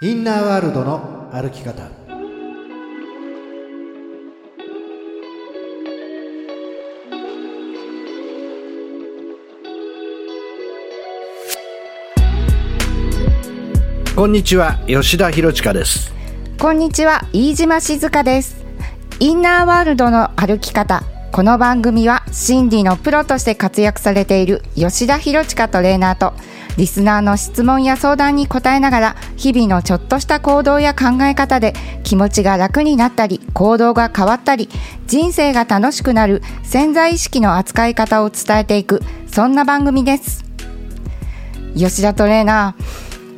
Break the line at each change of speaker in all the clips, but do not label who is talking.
インナーワールドの歩き方。こんにちは吉田博親です。
こんにちは飯島静香です。インナーワールドの歩き方。この番組は心理のプロとして活躍されている吉田博親トレーナーとリスナーの質問や相談に答えながら日々のちょっとした行動や考え方で気持ちが楽になったり行動が変わったり人生が楽しくなる潜在意識の扱い方を伝えていくそんな番組です。吉田トレーナー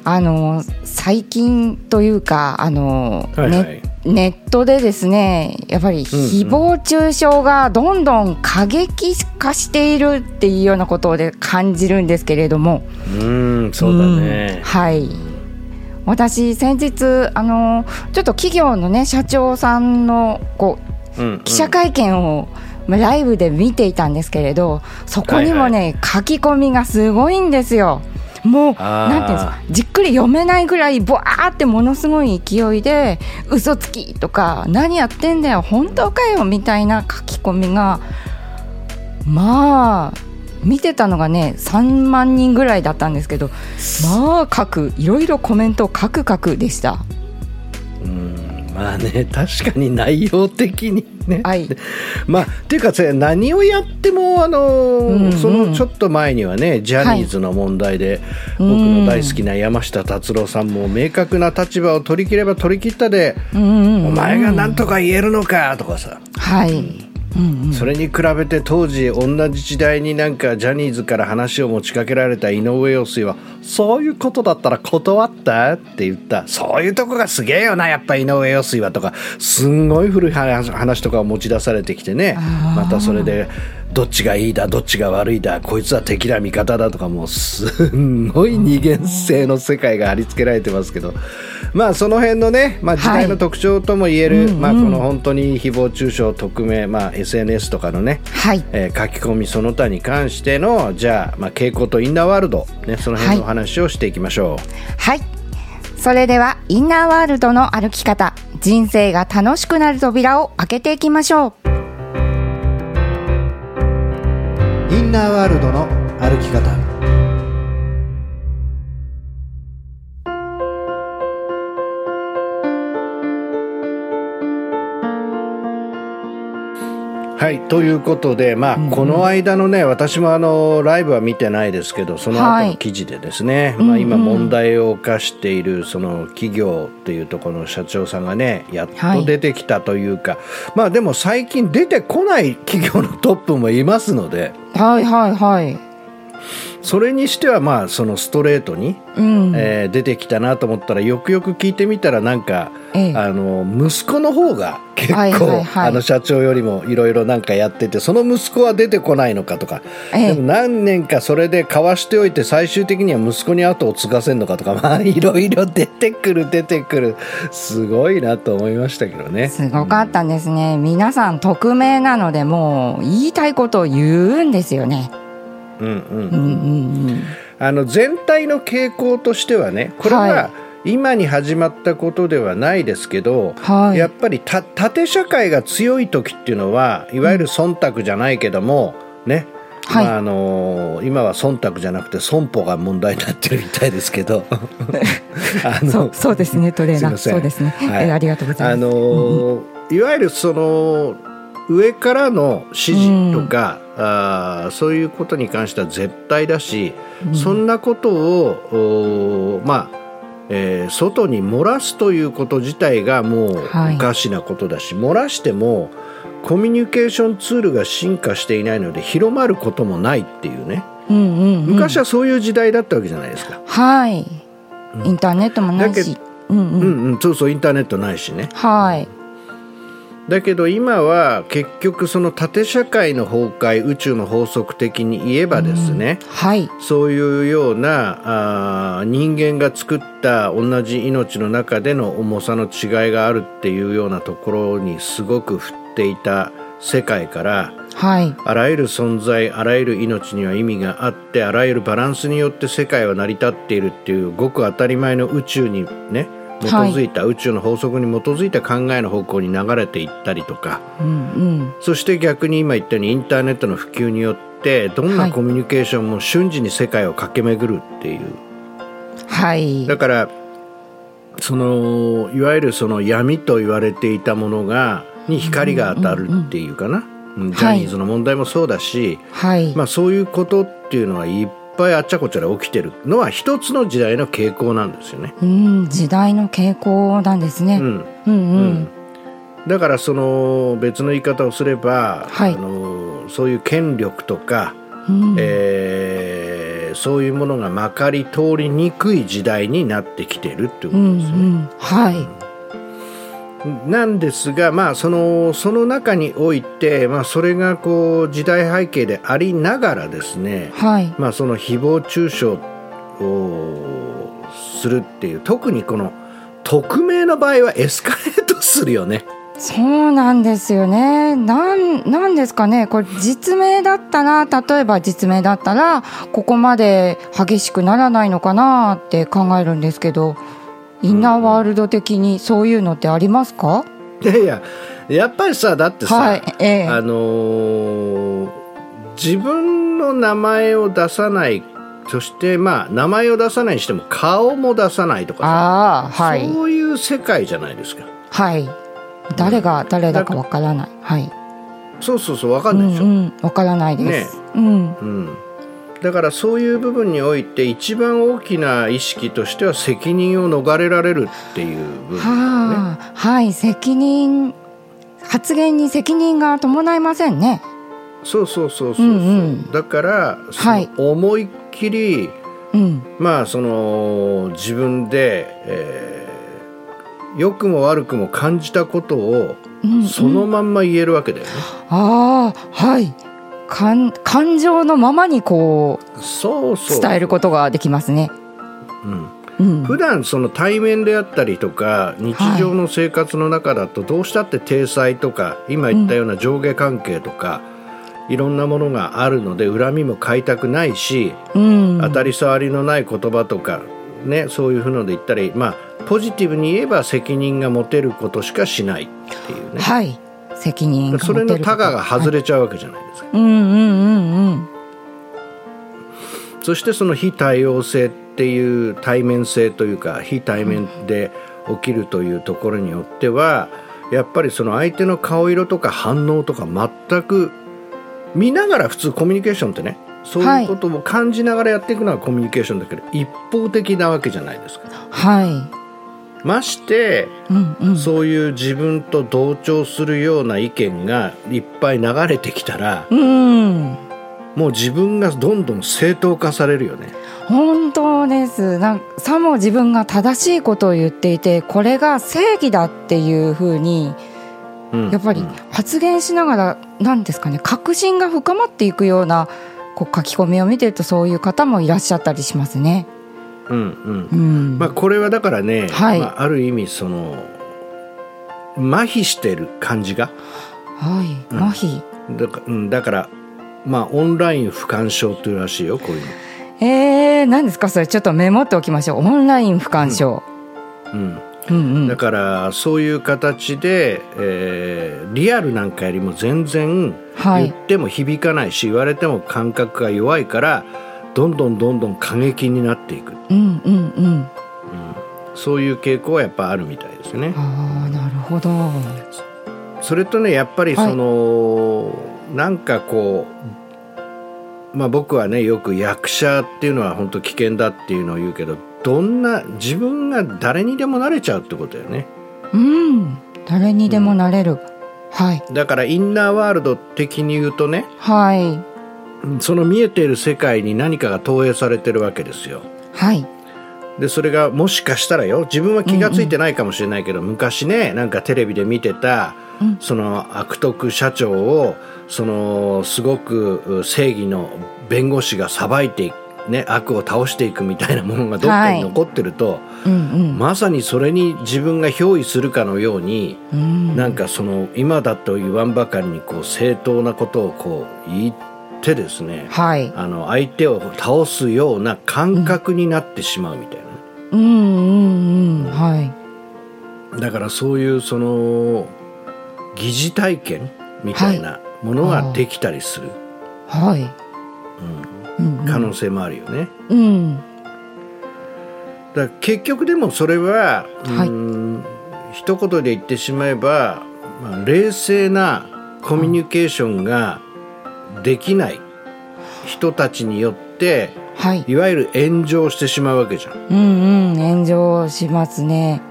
あの最近というかあの、
はいはい。
ねネットでですねやっぱり誹謗中傷がどんどん過激化しているっていうようなことで感じるんですけれども。
うんそうだね。
うんはい。私先日あのちょっと企業のね社長さんのこう
うんうん。
記者会見を、まあライブで見ていたんですけれどそこにもね、書き込みがすごいんですよ。もうなんていうんですかじっくり読めないぐらいボワーってものすごい勢いで「嘘つき」とか「何やってんだよ本当かよ」みたいな書き込みがまあ見てたのがね3万人ぐらいだったんですけどまあ書くいろいろコメント書く書くでした。
うんまあね確かに内容的にね、
はい。
まあっていうかさ何をやってもあの、
うんうん。
そのちょっと前にはねジャニーズの問題で、僕の大好きな山下達郎さんも明確な立場を取り切れば取り切ったで、
うんうんうん。
お前が何とか言えるのかとかさ、
はい、うんうん、
それに比べて当時同じ時代になんかジャニーズから話を持ちかけられた井上陽水はそういうことだったら断ったって言った。そういうとこがすげえよなやっぱ井上陽水はとか。すんごい古い話話とかを持ち出されてきてね。またそれでどっちがいいだどっちが悪いだこいつは敵だ味方だとかもうすんごい二元性の世界が貼り付けられてますけど。まあその辺のね、まあ、時代の特徴とも言える、
うんうん
まあ、この本当に誹謗中傷匿名、まあ、SNS とかのね
はい。
えー書き込みその他に関してのじゃあ、まあ、傾向とインナーワールド、ね、その辺のお話をしていきましょ
はい。それでは、インナーワールドの歩き方、人生が楽しくなる扉を開けていきましょう。
インナーワールドの歩き方。はいということで、まあこの間のね私もあのライブは見てないですけどその後
はい。
の記事でですね、
うん
まあ、今問題を犯しているその企業っていうところの社長さんがねやっと出てきたというか、まあでも最近出てこない企業のトップもいますので。
はいはいはい。
それにしてはまあそのストレートに、
うん。
えー出てきたなと思ったらよくよく聞いてみたらなんか、
ええ
あの息子の方が結構、
はいはいはい
あの社長よりもいろいろなんかやっててその息子は出てこないのかとか、
ええ
でも何年かそれで交わしておいて最終的には息子に後を継がせるのかとか まあいろいろ出てくる出てくるすごいなと思いましたけどね。
すごかったんですね。皆さん匿名なので、もう言いたいことを言うんですよね。
うんうん
うん。うん
あの全体の傾向としてはねこれ
は
は今に始まったことではないですけど、
はい。
やっぱりた縦社会が強い時っていうのはいわゆる忖度じゃないけども、ね。
はい。
まああの今は忖度じゃなくて損保が問題になってるみたいですけど。あ
うん。そう、そうですね、トレーナー。そうですね。
はい。
えありがとうございます。
あのいわゆるその上からの指示とか、あーそういうことに関しては絶対だし、そんなことをおまあ、えー外に漏らすということ自体がもう
はい
おかしなことだし、漏らしてもコミュニケーションツールが進化していないので広まることもないっていうね
うんうんうん。
昔はそういう時代だったわけじゃないですか。
はい。インターネットもないし。うん
う
うん。
んうん、そうそうインターネットないしね。
はい。
だけど今は結局その縦社会の崩壊宇宙の法則的に言えばですね、
はい。
そういうようなあー人間が作った同じ命の中での重さの違いがあるっていうようなところにすごく振っていた世界から
はい。
あらゆる存在あらゆる命には意味があってあらゆるバランスによって世界は成り立っているっていうごく当たり前の宇宙にね基づいた、宇宙の法則に基づいた考えの方向に流れていったりとか、
うんうん。
そして逆に今言ったようにインターネットの普及によってどん
は
ない。コミュニケーションも瞬時に世界を駆け巡るっていう、
はい。
だからそのいわゆるその闇と言われていたものがに光が当たるっていうかな、うん。ジャニーズの問題もそうだし、
はい、
まあ、そういうことっていうのはいっぱいあっちゃこちゃで起きてるのは一つの時代の傾向なんですよね。
うん時代の傾向なんですね、
うん。
うんうん。
だからその別の言い方をすれば、
はい。
あのそういう権力とか、
うん。
えーそういうものがまかり通りにくい時代になってきてるっていうこ
うん
とですよね。
うん。はい
なんですが、まあ、そのその中において、まあ、それがこう時代背景でありながらですね、
はい
まあ、その誹謗中傷をするっていう特にこの匿名の場合はエスカレートするよね。
そうなんですよね。なん、なんですかね。これ実名だったら、例えば実名だったら、ここまで激しくならないのかなって考えるんですけど、インナーワールド的にそういうのってありますか、
いやいややっぱりさだってさ、
はい、ええ
あのー自分の名前を出さないそしてまあ名前を出さないにしても顔も出さないとかさ
ああ、はい。
そういう世界じゃないですか
はい。誰が誰だかわからない。はい。
そうそうそう分か
うんん
ないでしょ、
うん、わからないです。うん。
うんだからそういう部分において一番大きな意識としては責任を逃れられるっていう部分ね。
はあ、はい、責任、発言に責任が伴いませんね。
そうそうそうそうそう、
うんうん
だからそ
はい
の思いっきり、
うん。
まあその自分で、えー良くも悪くも感じたことを
うん
そのまんま言えるわけだよね。
ああはい感感情のままにこう
そうそう。
伝えることができますね。
うん。
うん、
普段その対面であったりとか日常の生活の中だとどうしたって体裁とか今言ったような上下関係とか、いろんなものがあるので恨みも買いたくないし、
うん、
当たり障りのない言葉とか、ね、そういうふうので言ったり、まあ、ポジティブに言えば責任が持てることしかしないっていうね。
はい責任
それのタガが外
はい
れちゃうわけじゃないですか、
うんうんうんうん。
そしてその非対応性っていう対面性というか非対面で起きるというところによってはやっぱりその相手の顔色とか反応とか全く見ながら普通コミュニケーションってねそういうことを感じながらやっていくのはコミュニケーションだけど一方的なわけじゃないですか。
はい
まして
うんうん。
そういう自分と同調するような意見がいっぱい流れてきたら
うん。
もう自分がどんどん正当化されるよね。
本当です。なんさも自分が正しいことを言っていてこれが正義だっていうふうに
うん。
やっぱり
うん。
発言しながら何ですかね確信が深まっていくようなこう書き込みを見てるとそういう方もいらっしゃったりしますね。
うんうん。
うん。
まあ、これはだからね、
はい。
まあ、ある意味その麻痺してる感じが？
はい、
うん。
麻痺？
だか,、うん、だから、まあ、オンライン不干渉というらしいよこういうの。
えー、何ですか？それちょっとメモっておきましょう。オンライン不干渉、
うん、
うん、うん。
だからそういう形で、えーリアルなんかよりも全然
はい。
言っても響かないし、言われても感覚が弱いからどんどんどんどん過激になっていく、
うんうんうん。
そういう傾向はやっぱあるみたいですね。
ああなるほど。
それとねやっぱりその、なんかこうまあ僕はねよく役者っていうのは本当危険だっていうのを言うけどどんな自分が誰にでもなれちゃうってことだよね。
うん。誰にでもなれる、はい。
だからインナーワールド的に言うとね
はい
その見えている世界に何かが投影されてるわけですよ。
はい。
でそれがもしかしたらよ。自分は気が付いてないかもしれないけど、昔ねなんかテレビで見てた、
うん。
その悪徳社長をそのすごく正義の弁護士が裁いていくね、悪を倒していくみたいなものがどっかに残ってると、
うんうん。
まさにそれに自分が憑依するかのように、
うん。
なんかその今だと言わんばかりにこう正当なことをこう言ってですね
はい。
あの相手を倒すような感覚になってしまうみたいな。
うんうんうんはい。
だからそういうその疑似体験みたいなものができたりする、
はい、
うん。
うんうん。
可能性もあるよね。
うん。
だ結局でもそれは、
はい。う
ーん一言で言ってしまえば、まあ、冷静なコミュニケーションができない人たちによって
はい。
いわゆる炎上してしまうわけじゃん。
うんうん。炎上しますね。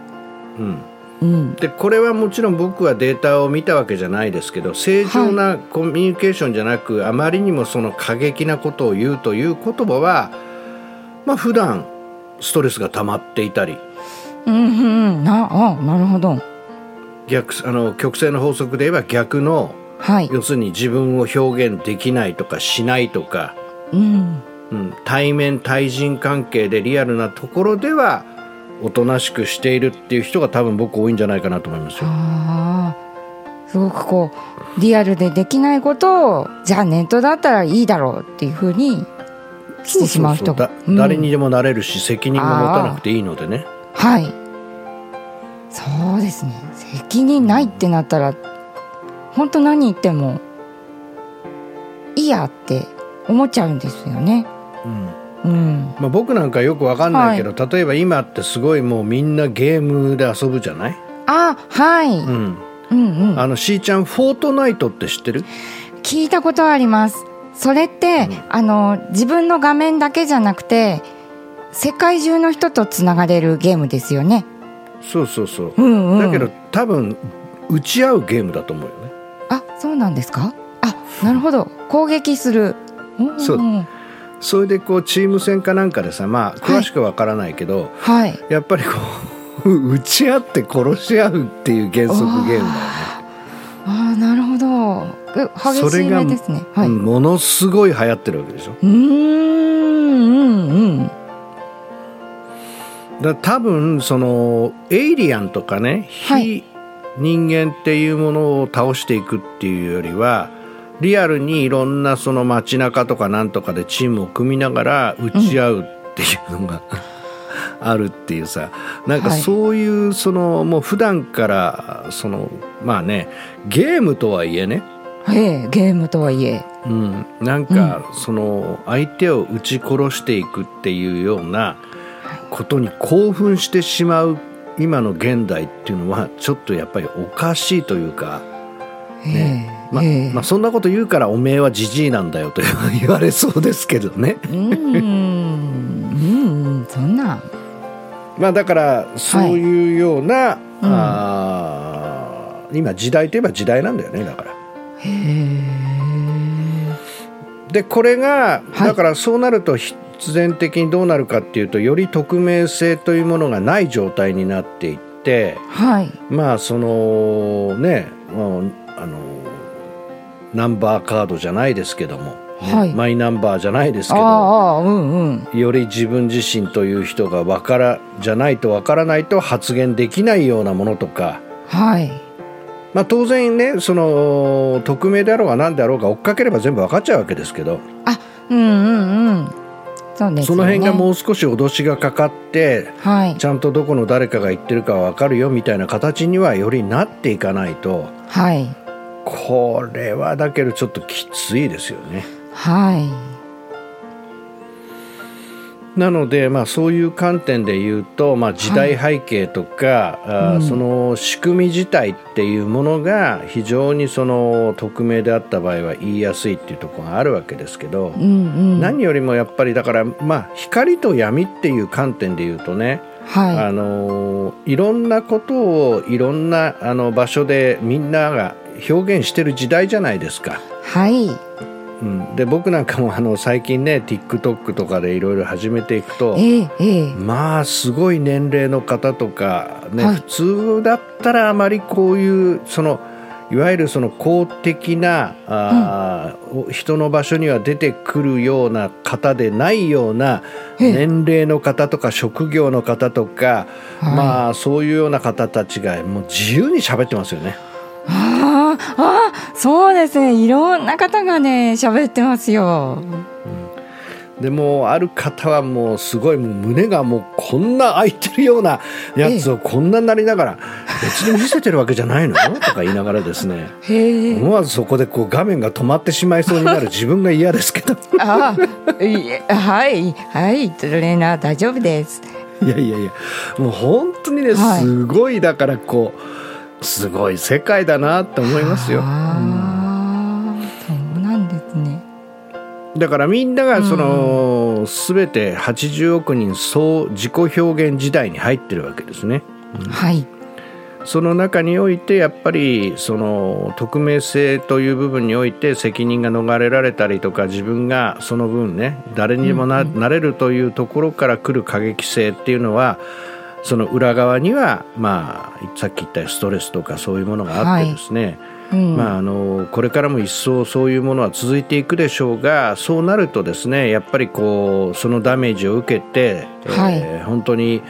うん、
うん。
でこれはもちろん僕はデータを見たわけじゃないですけど正常なコミュニケーションじゃなく、あまりにもその過激なことを言うという言葉はまあ普段ストレスが溜まっていたり。
うんうん。うんなあなるほど。
逆あの曲線の法則で言えば逆の
はい。
要するに自分を表現できないとかしないとか、
うん。
うん、対面対人関係でリアルなところではおとなしくしているっていう人が多分僕多いんじゃないかなと思いますよ。
すごくこうリアルでできないことをじゃあネットだったらいいだろうっていうふうにしてしまう人
そうそう。だ
うん。
誰にでもなれるし責任も持たなくていいのでね。
はい。そうですね。責任ないってなったら本当何言ってもいいやって思っちゃうんですよね。
うん。
うん。
まあ、僕なんかよくわかんないけど、例えば今ってすごいもうみんなゲームで遊ぶじゃない、
あはい、
うん、
うんうん。
あのしーちゃんフォートナイトって知ってる？
聞いたことあります。それって、
うん。
あの自分の画面だけじゃなくて世界中の人とつながれるゲームですよね。
そうそうそう、
うんうん。
だけど多分打ち合うゲームだと思うよ
そうなんですか？あなるほど。攻撃する。うん
そう。んそれでこうチーム戦かなんかでさまあ詳しくわからないけど、
はい。
やっぱりこう 打ち合って殺し合うっていう原則ゲームだよね、
ああなるほど。う激しい
それが
目ですね。はい、
うんものすごい流行ってるわけでしょ。
うーんうんうん。
だ多分そのエイリアンとかね
はい。
非人間っていうものを倒していくっていうよりはリアルにいろんなその街中とかなんとかでチームを組みながら打ち合うっていうのが、あるっていうさなんか
はい。
そういうそのもう普段からそのまあねゲームとはいえね。
ええゲームとはいえ。
うん、なんかその相手を撃ち殺していくっていうようなことに興奮してしまう今の現代っていうのはちょっとやっぱりおかしいというか、
ええ
ま
ええ。
まあ、そんなこと言うからおめえはじじいなんだよと 言われそうですけどね。
うーんうんそんな。
まあだからそういうような、
うん。
あー今時代といえば時代なんだよねだから。
へえ
でこれが
はい。
だからそうなると必然的にどうなるかっていうとより匿名性というものがない状態になっていって
はい。
まあそのねあのナンバーカードじゃないですけども、ね
はい。
マイナンバーじゃないですけど
ああうんうん。
より自分自身という人がわからじゃないとわからないと発言できないようなものとか。
はい。
まあ、当然ねその匿名であろうが何であろうが追っかければ全部分かっちゃうわけですけど、
あうんうんうんそね。
その辺がもう少し脅しがかかって
はい。
ちゃんとどこの誰かが言ってるかは分かるよみたいな形にはよりなっていかないと
はい。
これはだけどちょっときついですよね。
はい
なので、まあ、そういう観点で言うと、まあ、時代背景とか、あー
うん。
その仕組み自体っていうものが非常にその匿名であった場合は言いやすいっていうところがあるわけですけど、
うんうん。
何よりもやっぱりだから、まあ、光と闇っていう観点で言うとね、
は
あのいろんなことをいろんなあの場所でみんなが表現してる時代じゃないですか。
いはい
うん、で僕なんかもあの最近ね TikTok とかでいろいろ始めていくと
ええええ。
まあすごい年齢の方とか、ね
はい。
普通だったらあまりこういうそのいわゆるその公的なあー、人の場所には出てくるような方でないような
ええ。
年齢の方とか職業の方とか、
はい。
まあそういうような方たちがもう自由に喋ってますよね。
あーそうですね。いろんな方がね喋ってますよ。
でもある方はもうすごいもう胸がもうこんな開いてるようなやつをこんなになりながら別に見せてるわけじゃないの？とか言いながらですね。思わずそこでこう画面が止まってしまいそうになる。自分が嫌ですけど。
あはいはいトレーナー大丈夫です。
いやいやいや。もう本当にね
はい。
すごいだからこうすごい世界だなって思いますよ。
ああそうなんですね。
だからみんながその、全て80億人総自己表現時代に入ってるわけですね。
はい。
その中においてやっぱりその匿名性という部分において責任が逃れられたりとか自分がその分ね誰にでもな,、なれるというところから来る過激性っていうのはその裏側にはまあさっき言ったストレスとかそういうものがあってですね、
うん。
まあ、あのこれからも一層そういうものは続いていくでしょうがそうなるとですねやっぱりこうそのダメージを受けて、
はい。
えー本当に、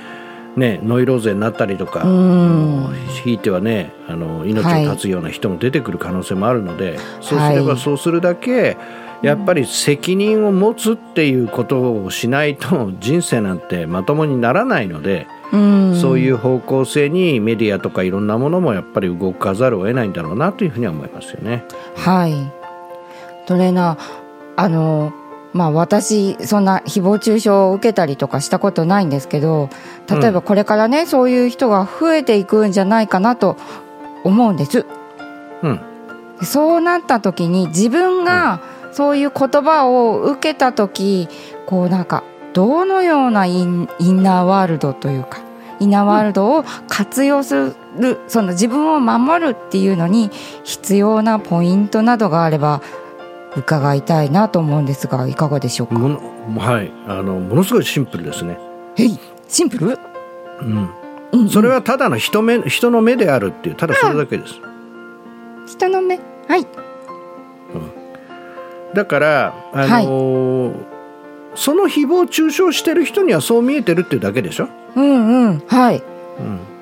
ね、ノイローゼになったりとか、
うん。
ひいてはねあの命を絶つような人も出てくる可能性もあるので、そうすれば
はい
そうするだけやっぱり責任を持つっていうことをしないと人生なんてまともにならないので。
うん。
そういう方向性にメディアとかいろんなものもやっぱり動かざるを得ないんだろうなというふうには思いますよね。
はい。トレーナーあのまあ私そんな誹謗中傷を受けたりとかしたことないんですけど例えばこれからね、そういう人が増えていくんじゃないかなと思うんです。
うん、
そうなった時に自分がそういう言葉を受けた時こうなんかどのようなインインナーワールドというかインナーワールドを活用する、その自分を守るっていうのに必要なポイントなどがあれば伺いたいなと思うんですがいかがでしょうか、
ものはいあのものすごいシンプルですね。
えいシンプル、
うん、
うんうん。
それはただの人目人の目であるっていうただそれだけです。
人の目？はい
だからあのーその誹謗中傷してる人にはそう見えてるっていうだけでしょ？
うんうん。はい。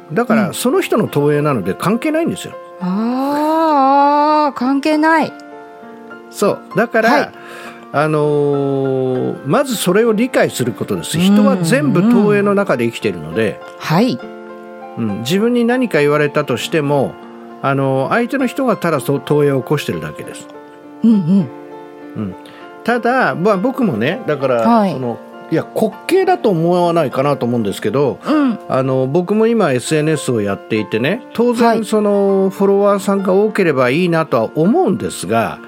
うん、だからその人の投影なので関係ないんですよ。
あーあー関係ない。
そう。だから、
はい。
あのーまずそれを理解することです。人は全部投影の中で生きているので、
はい。
うん。自分に何か言われたとしても、あのー相手の人がただそう投影を起こしてるだけです。
うんうん
ただ、まあ、僕もねだから、
はい。
そのいや滑稽だと思わないかなと思うんですけど
うん。
あの僕も今 SNS をやっていてね当
はい。
然そのフォロワーさんが多ければいいなとは思うんですが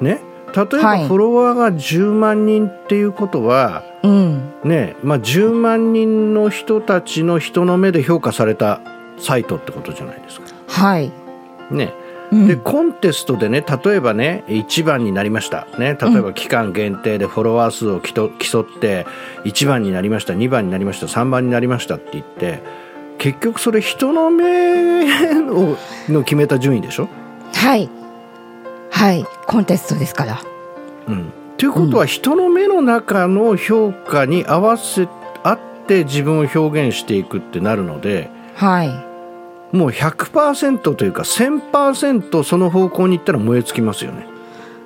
ね例えば
はい。
フォロワーが10万人っていうことは、
うん。
ねまあ、10万人の人たちの人の目で評価されたサイトってことじゃないですか。
はい、
ね、
うん、
でコンテストでね例えばね1番になりました、ね、例えば期間限定でフォロワー数をきと競って1番になりました2番になりました3番になりましたって言って結局それ人の目を の決めた順位でしょ、
はい。はい。コンテストですから。
うん、ということは人の目の中の評価に合わせ合って自分を表現していくってなるので
はい
もう100%というか1000%その方向に行ったら燃え尽きますよね。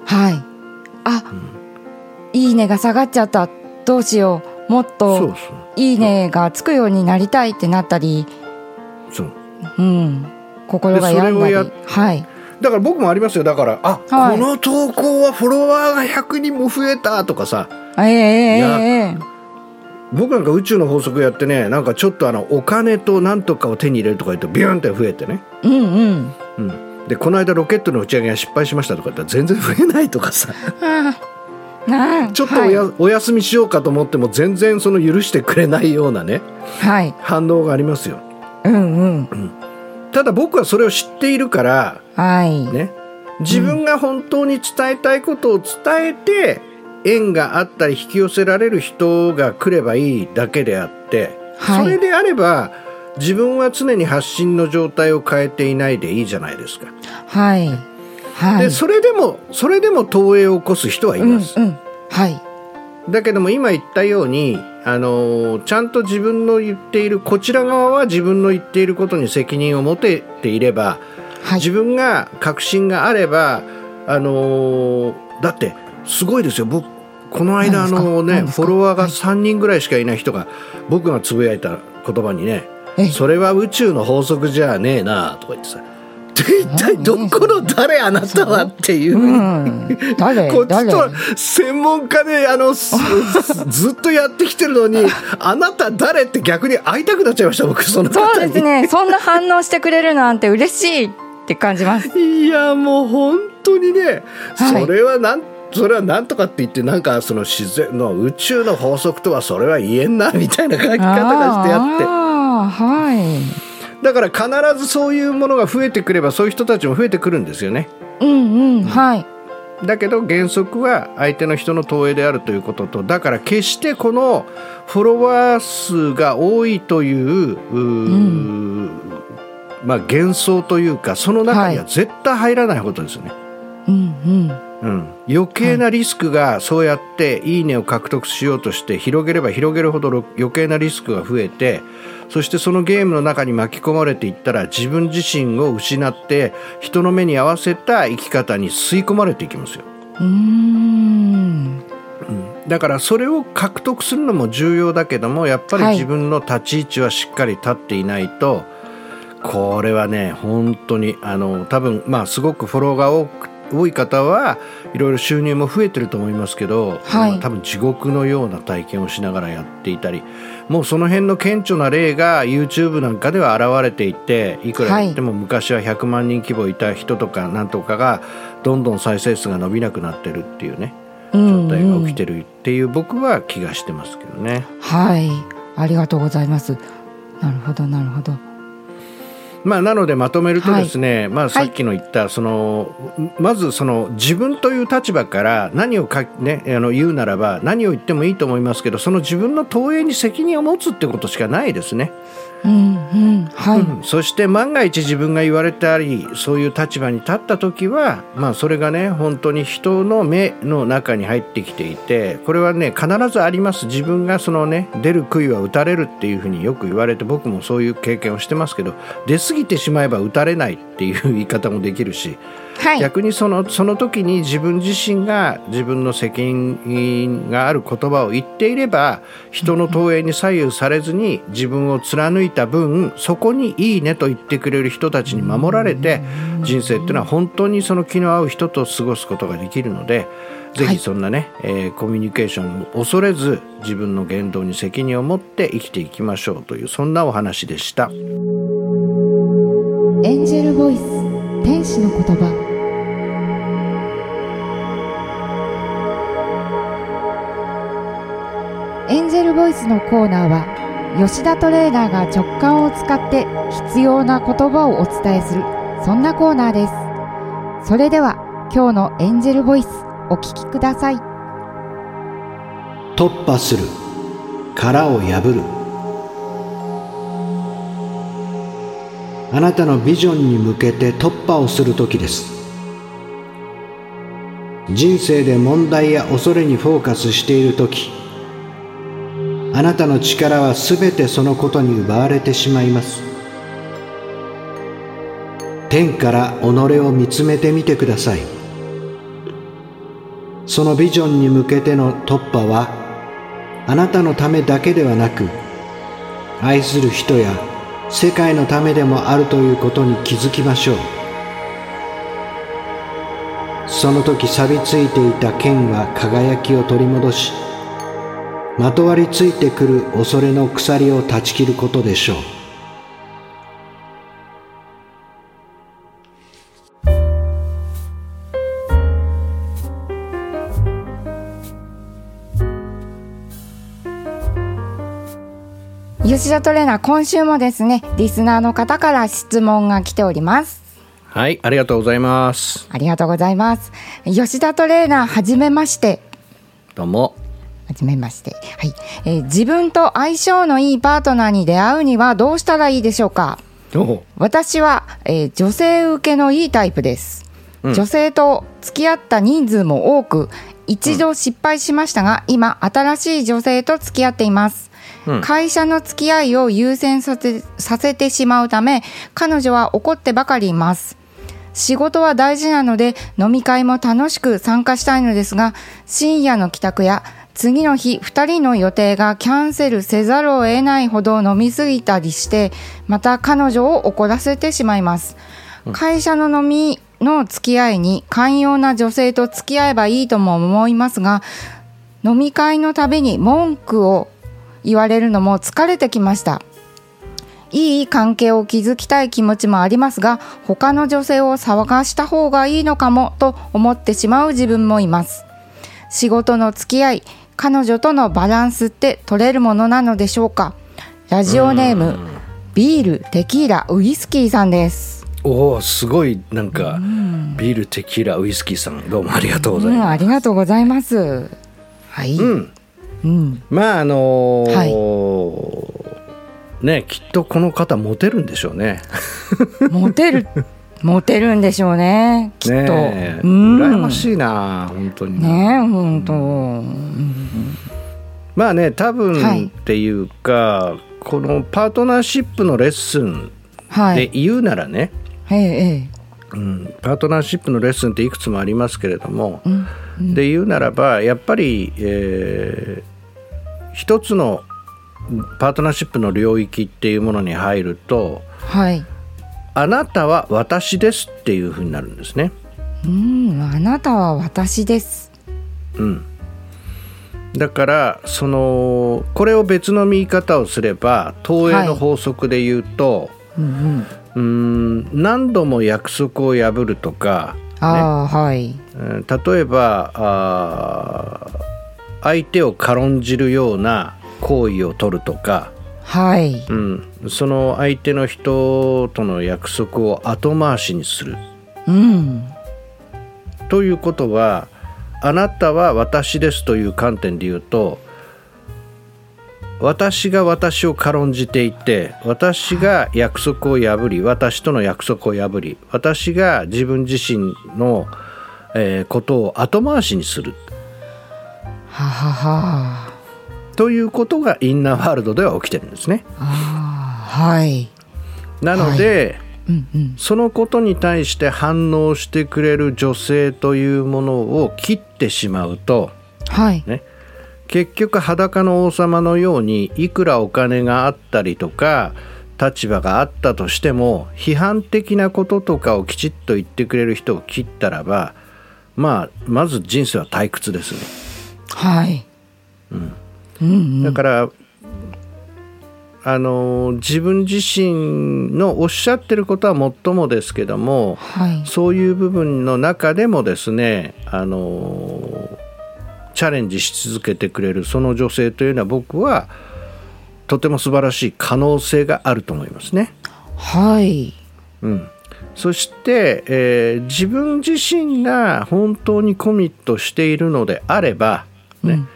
はい。あ、いいねが下がっちゃった。どうしよう。もっといいねがつくようになりたいってなったり。
そう。
うん。心が病んだり。はい。
だから僕もありますよ。だからあ、
はい。
この投稿はフォロワーが100人も増えたとかさ。
ええええええ
僕なんか宇宙の法則やってねなんかちょっとあのお金となんとかを手に入れるとか言うとビューンって増えてね、
うんうん。
うん、でこの間ロケットの打ち上げが失敗しましたとか言ったら全然増えないとかさ。ちょっとおや、
はい。
お休みしようかと思っても全然その許してくれないようなね
はい。
反応がありますよ。
うん。うん。
ただ僕はそれを知っているから
はい、
ね。自分が本当に伝えたいことを伝えて、縁があったり引き寄せられる人が来ればいいだけであって、
はい。
それであれば自分は常に発信の状態を変えていないでいいじゃないですか。
はい。はい。
でそれでもそれでも投影を起こす人はいます。
うんうん。はい。
だけども今言ったようにあのちゃんと自分の言っているこちら側は自分の言っていることに責任を持てていれば
はい。
自分が確信があれば、あのーだってすごいですよ。僕この間のねフォロワーが
はい。
3人ぐらいしかいない人が僕がつぶやいた言葉にね
え「
それは宇宙の法則じゃねえな」とか言ってさ一体どこの誰あなたはっていう。う、
ん、誰？
こっち
誰？
と専門家であのす ずっとやってきてるのにあなた誰って逆に会いたくなっちゃいました僕その方
そう
に
ですね。そんな反応してくれるなんて嬉しいって感じます。
いやもう本当にね、
はい。
それはなんそれはなんとかって言ってなんかその自然の宇宙の法則とはそれは言えんなみたいな書き方がしてあって。
はい。
だから必ずそういうものが増えてくればそういう人たちも増えてくるんですよね。
うんうんはい。
だけど原則は相手の人の投影であるということとだから決してこのフォロワー数が多いといううーまあ幻想というかその中には絶対入らないことですよね。
うんうん
うん、余計なリスクがそうやって「いいね」を獲得しようとして広げれば広げるほどろ余計なリスクが増えてそしてそのゲームの中に巻き込まれていったら自分自身を失って人の目に合わせた生き方に吸い込まれていきますよ。
うーん。
だからそれを獲得するのも重要だけどもやっぱり
はい。
自分の立ち位置はしっかり立っていないと、これはね本当にあの多分まあすごくフォローが多く多い方はいろいろ収入も増えてると思いますけど、
はい
まあ多分地獄のような体験をしながらやっていたりもうその辺の顕著な例が YouTube なんかでは現れていていくら言っても昔は100万人規模いた人とかなんとかがどんどん再生数が伸びなくなってるっていうね
うん
状態が起きてるっていう僕は気がしてますけどね。
はいありがとうございますなるほどなるほど
まあ、なのでまとめるとですね、まあ、さっきの言ったその、まずその自分という立場から何をか、ね、あの言うならば何を言ってもいいと思いますけどその自分の投影に責任を持つってことしかないですね。
うんうん。はい、
そして万が一自分が言われたりそういう立場に立った時は、まあ、それがね本当に人の目の中に入ってきていてこれはね必ずあります。自分がそのね出る杭は打たれるっていうふうによく言われて僕もそういう経験をしてますけど出過ぎてしまえば打たれないっていう言い方もできるし、
はい。
逆にそのその時に自分自身が自分の責任がある言葉を言っていれば人の投影に左右されずに自分を貫いた分そこに「いいね」と言ってくれる人たちに守られて人生っていうのは本当にその気の合う人と過ごすことができるのでぜひそんなね、えーコミュニケーションを恐れず自分の言動に責任を持って生きていきましょうというそんなお話でした。
エンジェルボイス天使の言葉ルボイスのコーナーは吉田トレーナーが直感を使って必要な言葉をお伝えするそんなコーナーです。それでは今日のエンジェルボイスお聞きください。
突破する殻を破る。あなたのビジョンに向けて突破をする時です。人生で問題や恐れにフォーカスしている時あなたの力はすべてそのことに奪われてしまいます。天から己を見つめてみてください。そのビジョンに向けての突破はあなたのためだけではなく愛する人や世界のためでもあるということに気づきましょう。その時錆びついていた剣は輝きを取り戻しまとわりついてくる恐れの鎖を断ち切ることでしょう。
吉田トレーナー今週もですねリスナーの方から質問が来ております。
はいありがとうございます。
ありがとうございます。吉田トレーナーはじめまして。
どうも
はじめまして、はい。えー自分と相性のいいパートナーに出会うにはどうしたらいいでしょうか？
お
私は、えー女性受けのいいタイプです、
うん。
女性と付き合った人数も多く一度失敗しましたが、今新しい女性と付き合っています、
うん。
会社の付き合いを優先させさせてしまうため彼女は怒ってばかりいます。仕事は大事なので飲み会も楽しく参加したいのですが深夜の帰宅や次の日2人の予定がキャンセルせざるを得ないほど飲み過ぎたりしてまた彼女を怒らせてしまいます。会社の飲みの付き合いに寛容な女性と付き合えばいいとも思いますが飲み会のたびに文句を言われるのも疲れてきました。いい関係を築きたい気持ちもありますが他の女性を探した方がいいのかもと思ってしまう自分もいます。仕事の付き合い彼女とのバランスって取れるものなのでしょうか？ラジオネームビールテキーラウイスキーさんです。
おおすごいなんか、ビールテキーラウイスキーさんどうもありがとうござい
うん、
ます、
ありがとうございます。はい、
うん。
うん、
まああのーねきっとこの方モテるんでしょうね。
モテるモテるんでしょうねきっと、
ねえ
うん。
羨ましいな本当に。
ねえ本当、うん。
まあね多分
はい。
っていうか、このパートナーシップのレッスン
はい。
で言うならね、
えええ
うん、パートナーシップのレッスンっていくつもありますけれども、
えうん。
で言うならばやっぱり、えー一つのパートナーシップの領域っていうものに入ると
はい
あなたは私ですっていうふうになるんですね。
うんあなたは私です。
うん、だからそのこれを別の見方をすれば投影の法則で言うと、
うんうん。
うーん何度も約束を破るとか、
ああ、はい。
うん例えばあー相手を軽んじるような行為を取るとか、
はい。
うん、その相手の人との約束を後回しにする。
うん
ということはあなたは私ですという観点で言うと私が私を軽んじていて私が約束を破り私との約束を破り私が自分自身の、えーことを後回しにする。
ははは。
ということがインナーワールドでは起きてるんですね。
ああはい。
なので、
うんうん。
そのことに対して反応してくれる女性というものを切ってしまうと
はい。
ね結局裸の王様のようにいくらお金があったりとか立場があったとしても批判的なこととかをきちっと言ってくれる人を切ったらばまあまず人生は退屈ですね。
はい。うんうん。
だから、あの自分自身のおっしゃってることはもっともですけども
はい。
そういう部分の中でもですねあのチャレンジし続けてくれるその女性というのは僕はとても素晴らしい可能性があると思いますね。
はい。
うん、そして、えー自分自身が本当にコミットしているのであれば、ね
うん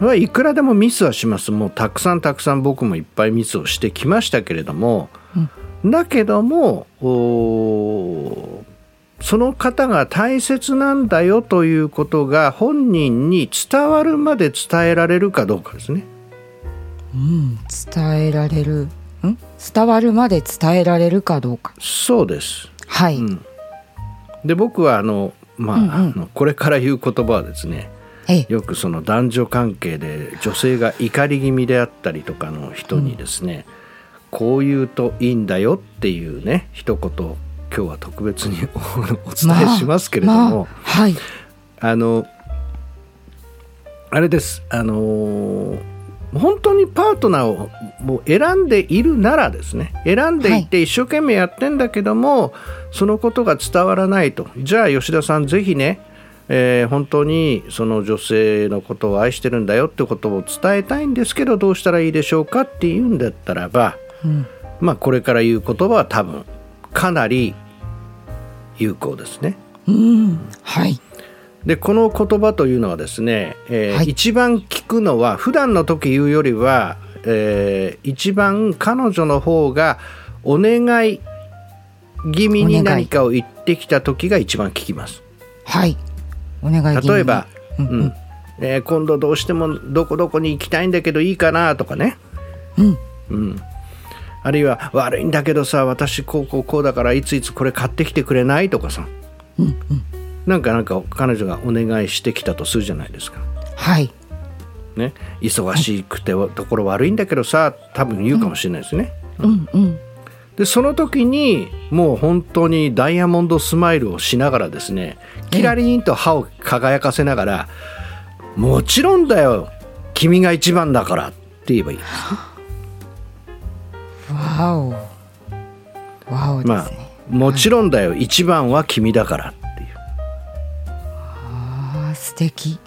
まあいくらでもミスはします。もうたくさんたくさん僕もいっぱいミスをしてきましたけれども、だけどもおーその方が大切なんだよということが本人に伝わるまで伝えられるかどうかですね。
うん。伝えられる。ん？伝わるまで伝えられるかどうか。
そうです。
はい、
うん。で僕はあの、まあ
うんうん。
あのこれから言う言葉はですね
ええ
よくその男女関係で女性が怒り気味であったりとかの人にですね、こう言うといいんだよっていうね一言今日は特別におお伝えしますけれども、
まあまあはい。
あのあれです。あのー本当にパートナーをもう選んでいるならですね選んでいて一生懸命やってんだけども、そのことが伝わらないと。じゃあ吉田さんぜひね、えー本当にその女性のことを愛してるんだよってことを伝えたいんですけどどうしたらいいでしょうかっていうんだったらば、
うん。
まあこれから言う言葉は多分かなり有効ですね。
うん。はい。
でこの言葉というのはですね、えー
はい。
一番聞くのは普段の時言うよりは、えー一番彼女の方がお願い気味に何かを言ってきた時が一番聞きます。
はいお願い
例えば、
う
うん。ん。えー今度どうしてもどこどこに行きたいんだけどいいかなとかね、
うん。
うん、あるいは悪いんだけどさ私こうこうこうだからいついつこれ買ってきてくれないとかさ、うんうん、なんかなんか彼女がお願いしてきたとするじゃないですか。
はい。
ね、忙しくてところ悪いんだけどさ多分言うかもしれないですね。
うんうん、
でその時にもう本当にダイヤモンドスマイルをしながらですねキラリンと歯を輝かせながら「もちろんだよ君が一番だから」って言えばいいです、
わお。わお、ね、まあ
もちろんだよ、はい、一番は君だからっていう。
あ素敵。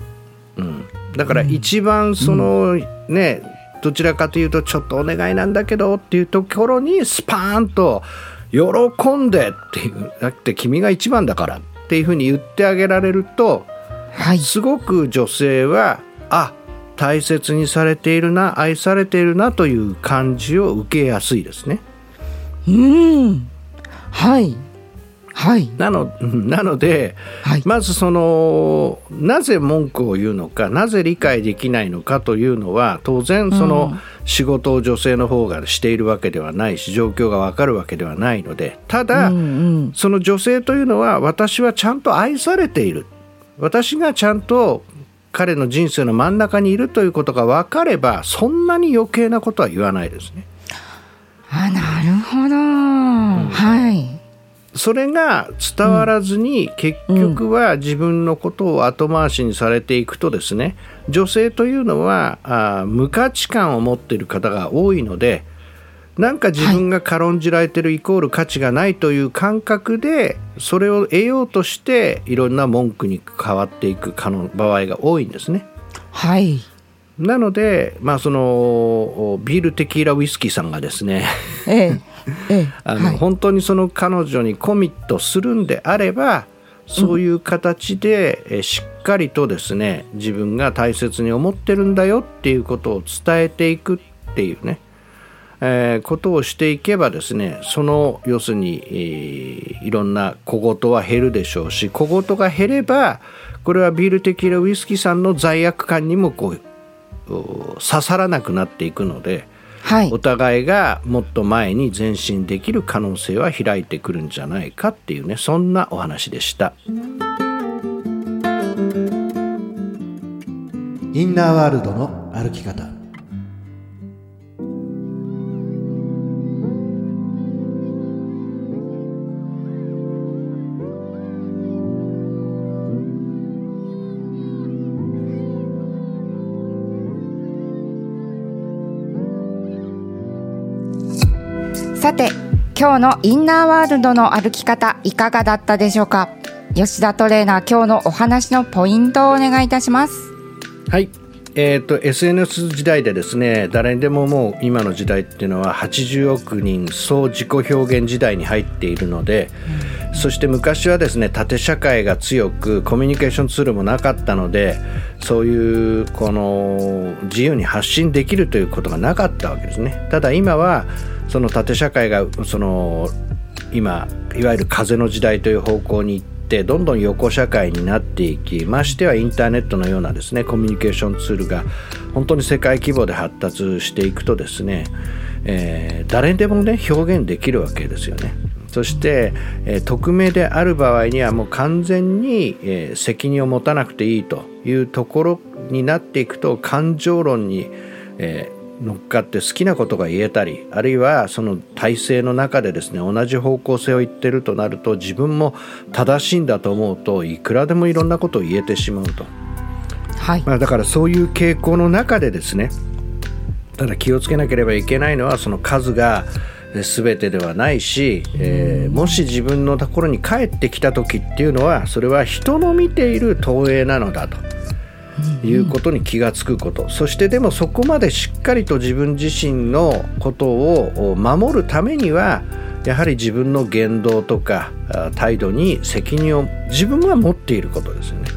うん。だから一番その、うん、ねどちらかというとちょっとお願いなんだけどっていうところにスパーンと喜んでっていうだって君が一番だからっていうふうに言ってあげられると、はい、すごく女性はあ大切にされているな愛されているなという感じを受けやすいですね。
うん。はいはい、
なの なので、はい、まずそのなぜ文句を言うのかなぜ理解できないのかというのは当然その仕事を女性の方がしているわけではないし状況がわかるわけではないのでただ、うんうん、その女性というのは私はちゃんと愛されている。私がちゃんと彼の人生の真ん中にいるということが分かればそんなに余計なことは言わないですね。
あなるほど、うん、はい
それが伝わらずに、結局は自分のことを後回しにされていくとですね女性というのはあ無価値観を持っている方が多いのでなんか自分が軽んじられてるイコール価値がないという感覚でそれを得ようとしていろんな文句に変わっていく場合が多いんですね。
はい
なので、まあ、そのビールテキーラウイスキーさんがですね、
ええ
あの、はい、本当にその彼女にコミットするんであればそういう形で、えしっかりとですね自分が大切に思ってるんだよっていうことを伝えていくっていうね、えー、ことをしていけばですねその要するに、えー、いろんな小言は減るでしょうし小言が減ればこれはビールテキーラウイスキーさんの罪悪感にもこう刺さらなくなっていくので、はい、お互いがもっと前に前進できる可能性は開いてくるんじゃないかっていうねそんなお話でした。インナーワールドの歩き方
今日のインナーワールドの歩き方いかがだったでしょうか？吉田トレーナー今日のお話のポイントをお願いいたします。
はい。えーと、SNS 時代でですね誰にでももう今の時代っていうのは80億人総自己表現時代に入っているので、うん、そして昔はですね縦社会が強くコミュニケーションツールもなかったのでそういうこの自由に発信できるということがなかったわけですね。ただ今はその縦社会がその今いわゆる風の時代という方向に行ってどんどん横社会になっていきましてはインターネットのようなですねコミュニケーションツールが本当に世界規模で発達していくとですね、えー、誰でもね表現できるわけですよね。そして、えー、匿名である場合にはもう完全に、えー、責任を持たなくていいというところになっていくと感情論に、えー、乗っかって好きなことが言えたりあるいはその体制の中でですね同じ方向性を言ってるとなると自分も正しいんだと思うといくらでもいろんなことを言えてしまうと、
はい。
まあ、だからそういう傾向の中でですねただ気をつけなければいけないのはその数が全てではないし、えー、もし自分のところに帰ってきた時っていうのはそれは人の見ている投影なのだと。いうことに気が付くこと、そしてでもそこまでしっかりと自分自身のことを守るためにはやはり自分の言動とか態度に責任を自分が持っていることですよね。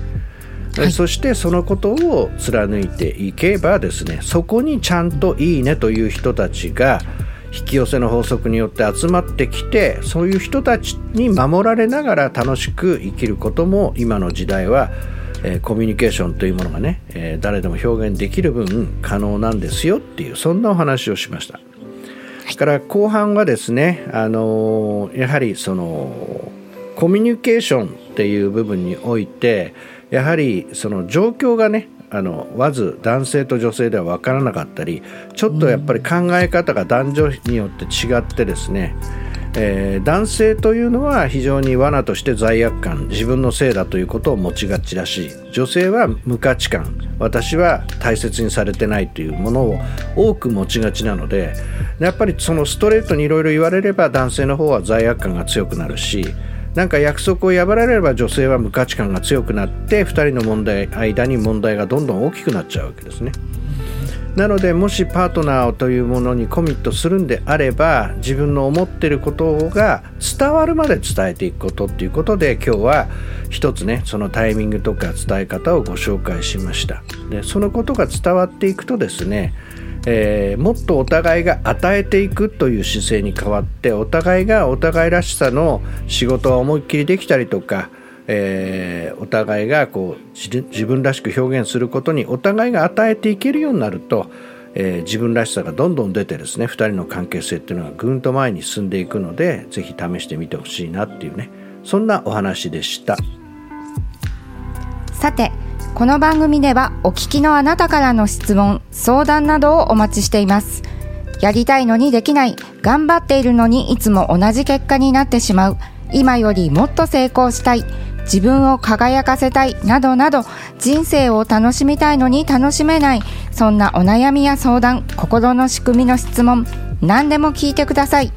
はい、そしてそのことを貫いていけばですねそこにちゃんと「いいね」という人たちが引き寄せの法則によって集まってきてそういう人たちに守られながら楽しく生きることも今の時代はえー、コミュニケーションというものがね、えー、誰でも表現できる分可能なんですよっていうそんなお話をしました。から後半はですねあのやはりそのコミュニケーションっていう部分においてやはりその状況がねあのまず男性と女性では分からなかったりちょっとやっぱり考え方が男女によって違ってですね、えー、男性というのは非常に罠として罪悪感自分のせいだということを持ちがちだし女性は無価値観私は大切にされてないというものを多く持ちがちなのでやっぱりそのストレートにいろいろ言われれば男性の方は罪悪感が強くなるしなんか約束を破られれば女性は無価値観が強くなって2人の問題間に問題がどんどん大きくなっちゃうわけですね。なのでもしパートナーというものにコミットするんであれば自分の思ってることが伝わるまで伝えていくことっていうことで今日は一つねそのタイミングとか伝え方をご紹介しました。でそのことが伝わっていくとですねえー、もっとお互いが与えていくという姿勢に変わってお互いがお互いらしさの仕事を思いっきりできたりとか、えー、お互いがこう自分らしく表現することにお互いが与えていけるようになると、えー、自分らしさがどんどん出てですね2人の関係性っていうのがぐんと前に進んでいくので是非試してみてほしいなっていうねそんなお話でした。
さてこの番組ではお聞きのあなたからの質問、相談などをお待ちしています。やりたいのにできない、頑張っているのにいつも同じ結果になってしまう、今よりもっと成功したい、自分を輝かせたい、などなど、人生を楽しみたいのに楽しめない、そんなお悩みや相談、心の仕組みの質問、何でも聞いてください。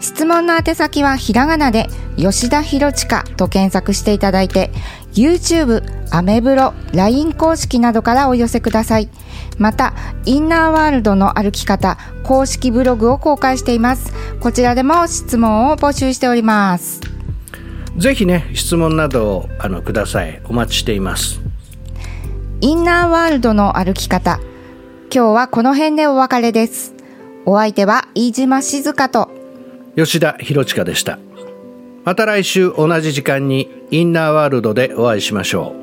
質問の宛先はひらがなで吉田博親と検索していただいて YouTube、アメブロ、LINE 公式などからお寄せください。また、インナーワールドの歩き方、公式ブログを公開しています。こちらでも質問を募集しております。
ぜひね、質問などをあのください。お待ちしています。
インナーワールドの歩き方。今日はこの辺でお別れです。お相手は飯島静香と
吉田博親でした。また来週同じ時間にインナーワールドでお会いしましょう。